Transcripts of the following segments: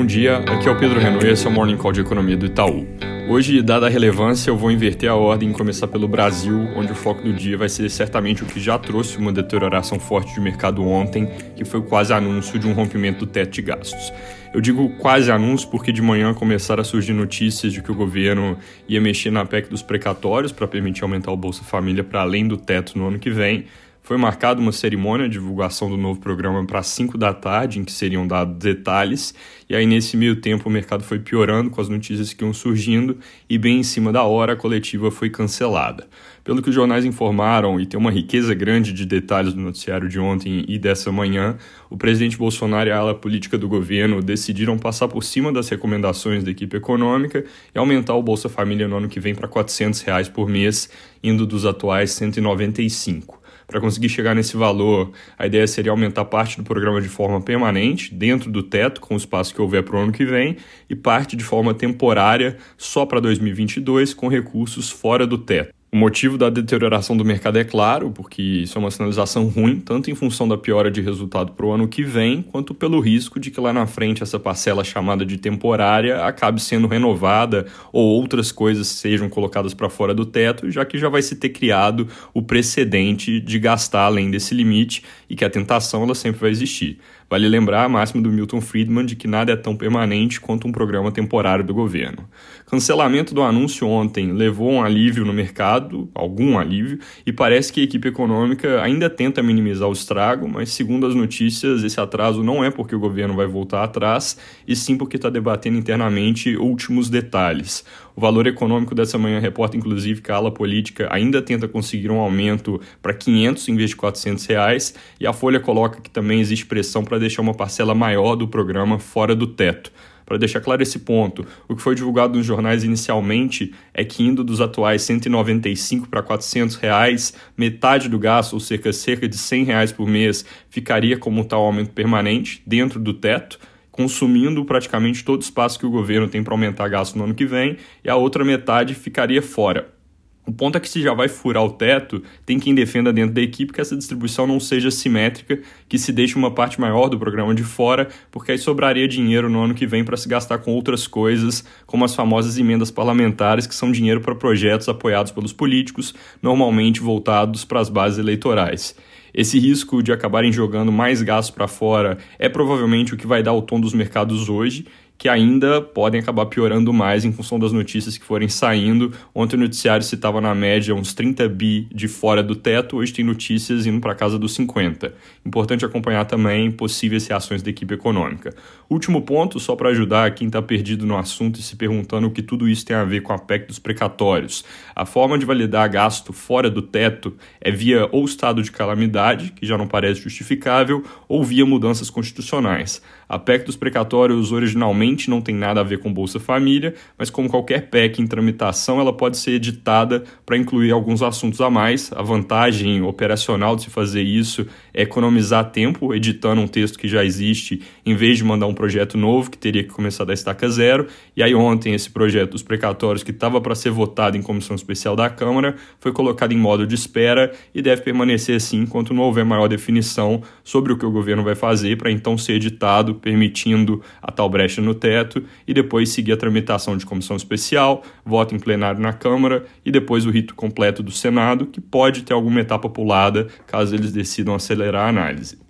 Bom dia, aqui é o Pedro Renault e esse é o Morning Call de Economia do Itaú. Hoje, dada a relevância, eu vou inverter a ordem e começar pelo Brasil, onde o foco do dia vai ser certamente o que já trouxe uma deterioração forte de mercado ontem, que foi o quase anúncio de um rompimento do teto de gastos. Eu digo quase anúncio porque de manhã começaram a surgir notícias de que o governo ia mexer na PEC dos precatórios para permitir aumentar o Bolsa Família para além do teto no ano que vem. Foi marcada uma cerimônia de divulgação do novo programa para 5 da tarde, em que seriam dados detalhes, e aí nesse meio tempo o mercado foi piorando com as notícias que iam surgindo, e bem em cima da hora a coletiva foi cancelada. Pelo que os jornais informaram, e tem uma riqueza grande de detalhes do noticiário de ontem e dessa manhã, o presidente Bolsonaro e a ala política do governo decidiram passar por cima das recomendações da equipe econômica e aumentar o Bolsa Família no ano que vem para 400 reais por mês, indo dos atuais 195. Para conseguir chegar nesse valor, a ideia seria aumentar parte do programa de forma permanente, dentro do teto, com o espaço que houver para o ano que vem, e parte de forma temporária, só para 2022, com recursos fora do teto. O motivo da deterioração do mercado é claro, porque isso é uma sinalização ruim, tanto em função da piora de resultado para o ano que vem, quanto pelo risco de que lá na frente essa parcela chamada de temporária acabe sendo renovada ou outras coisas sejam colocadas para fora do teto, já que já vai se ter criado o precedente de gastar além desse limite e que a tentação ela sempre vai existir. Vale lembrar a máxima do Milton Friedman de que nada é tão permanente quanto um programa temporário do governo. Cancelamento do anúncio ontem levou um alívio no mercado, algum alívio, e parece que a equipe econômica ainda tenta minimizar o estrago, mas segundo as notícias, esse atraso não é porque o governo vai voltar atrás, e sim porque está debatendo internamente últimos detalhes. O valor econômico dessa manhã reporta, inclusive, que a ala política ainda tenta conseguir um aumento para 500 em vez de 400 reais, e a Folha coloca que também existe pressão para deixar uma parcela maior do programa fora do teto. Para deixar claro esse ponto, o que foi divulgado nos jornais inicialmente é que indo dos atuais 195 para 400 reais, metade do gasto, ou cerca, cerca de 100 reais por mês, ficaria como tal aumento permanente dentro do teto, consumindo praticamente todo o espaço que o governo tem para aumentar gasto no ano que vem, e a outra metade ficaria fora. O ponto é que se já vai furar o teto, tem quem defenda dentro da equipe que essa distribuição não seja simétrica, que se deixe uma parte maior do programa de fora, porque aí sobraria dinheiro no ano que vem para se gastar com outras coisas, como as famosas emendas parlamentares, que são dinheiro para projetos apoiados pelos políticos, normalmente voltados para as bases eleitorais. Esse risco de acabarem jogando mais gastos para fora é provavelmente o que vai dar o tom dos mercados hoje que ainda podem acabar piorando mais em função das notícias que forem saindo. Ontem o noticiário citava na média uns 30 bi de fora do teto, hoje tem notícias indo para casa dos 50. Importante acompanhar também possíveis reações da equipe econômica. Último ponto, só para ajudar quem está perdido no assunto e se perguntando o que tudo isso tem a ver com a PEC dos precatórios. A forma de validar gasto fora do teto é via ou estado de calamidade, que já não parece justificável, ou via mudanças constitucionais. A PEC dos precatórios originalmente não tem nada a ver com Bolsa Família, mas como qualquer PEC em tramitação, ela pode ser editada para incluir alguns assuntos a mais. A vantagem operacional de se fazer isso é economizar tempo editando um texto que já existe, em vez de mandar um projeto novo que teria que começar da estaca zero. E aí ontem esse projeto dos precatórios que estava para ser votado em comissão especial da Câmara foi colocado em modo de espera e deve permanecer assim enquanto não houver maior definição sobre o que o governo vai fazer para então ser editado permitindo a tal brecha no teto, e depois seguir a tramitação de comissão especial, voto em plenário na Câmara e depois o rito completo do Senado, que pode ter alguma etapa pulada caso eles decidam acelerar a análise.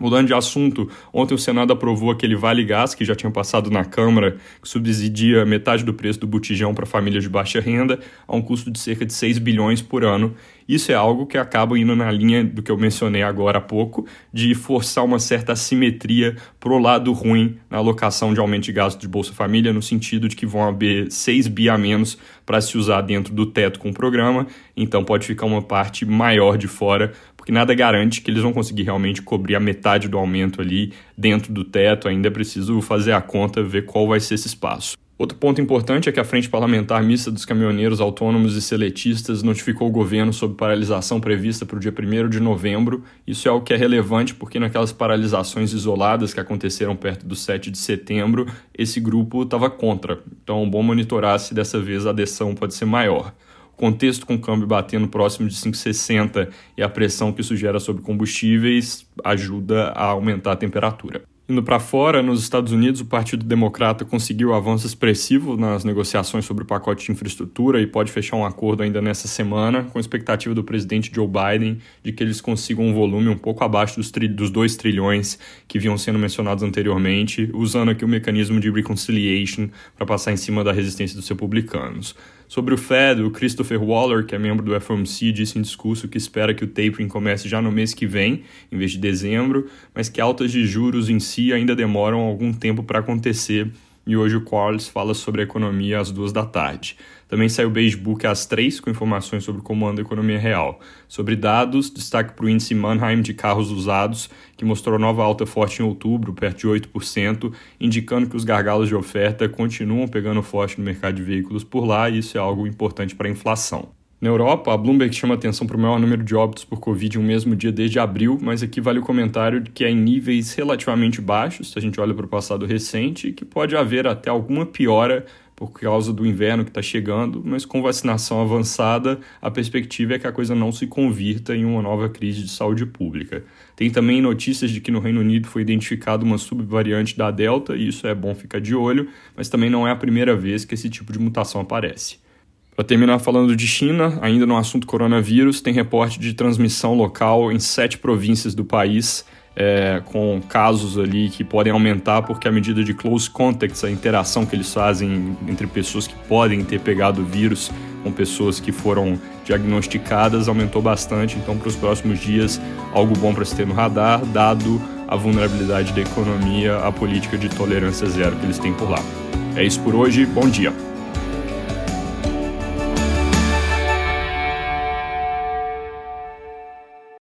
Mudando de assunto, ontem o Senado aprovou aquele Vale Gás que já tinha passado na Câmara, que subsidia metade do preço do botijão para famílias de baixa renda, a um custo de cerca de 6 bilhões por ano. Isso é algo que acaba indo na linha do que eu mencionei agora há pouco, de forçar uma certa assimetria para o lado ruim na alocação de aumento de gasto de Bolsa Família, no sentido de que vão haver 6 bi a menos para se usar dentro do teto com o programa, então pode ficar uma parte maior de fora porque nada garante que eles vão conseguir realmente cobrir a metade do aumento ali dentro do teto, ainda é preciso fazer a conta, ver qual vai ser esse espaço. Outro ponto importante é que a Frente Parlamentar Mista dos Caminhoneiros Autônomos e Seletistas notificou o governo sobre paralisação prevista para o dia 1 de novembro. Isso é algo que é relevante porque naquelas paralisações isoladas que aconteceram perto do 7 de setembro, esse grupo estava contra. Então é bom monitorar se dessa vez a adesão pode ser maior contexto com o câmbio batendo próximo de 5,60 e a pressão que isso gera sobre combustíveis ajuda a aumentar a temperatura. Indo para fora, nos Estados Unidos, o Partido Democrata conseguiu avanço expressivo nas negociações sobre o pacote de infraestrutura e pode fechar um acordo ainda nessa semana, com expectativa do presidente Joe Biden de que eles consigam um volume um pouco abaixo dos, dos 2 trilhões que vinham sendo mencionados anteriormente, usando aqui o mecanismo de reconciliation para passar em cima da resistência dos republicanos. Sobre o Fed, o Christopher Waller, que é membro do FOMC, disse em discurso que espera que o tapering comece já no mês que vem, em vez de dezembro, mas que altas de juros em si ainda demoram algum tempo para acontecer e hoje o Quarles fala sobre a economia às duas da tarde. Também saiu o Beige Book às três, com informações sobre como anda a economia real. Sobre dados, destaque para o índice Mannheim de carros usados, que mostrou nova alta forte em outubro, perto de 8%, indicando que os gargalos de oferta continuam pegando forte no mercado de veículos por lá, e isso é algo importante para a inflação. Na Europa, a Bloomberg chama atenção para o maior número de óbitos por Covid em um mesmo dia desde abril, mas aqui vale o comentário de que é em níveis relativamente baixos, se a gente olha para o passado recente, que pode haver até alguma piora por causa do inverno que está chegando, mas com vacinação avançada, a perspectiva é que a coisa não se convirta em uma nova crise de saúde pública. Tem também notícias de que no Reino Unido foi identificada uma subvariante da Delta, e isso é bom ficar de olho, mas também não é a primeira vez que esse tipo de mutação aparece. Para terminar falando de China, ainda no assunto coronavírus, tem reporte de transmissão local em sete províncias do país, é, com casos ali que podem aumentar, porque a medida de close contacts, a interação que eles fazem entre pessoas que podem ter pegado o vírus com pessoas que foram diagnosticadas, aumentou bastante. Então, para os próximos dias, algo bom para se ter no radar, dado a vulnerabilidade da economia, a política de tolerância zero que eles têm por lá. É isso por hoje, bom dia!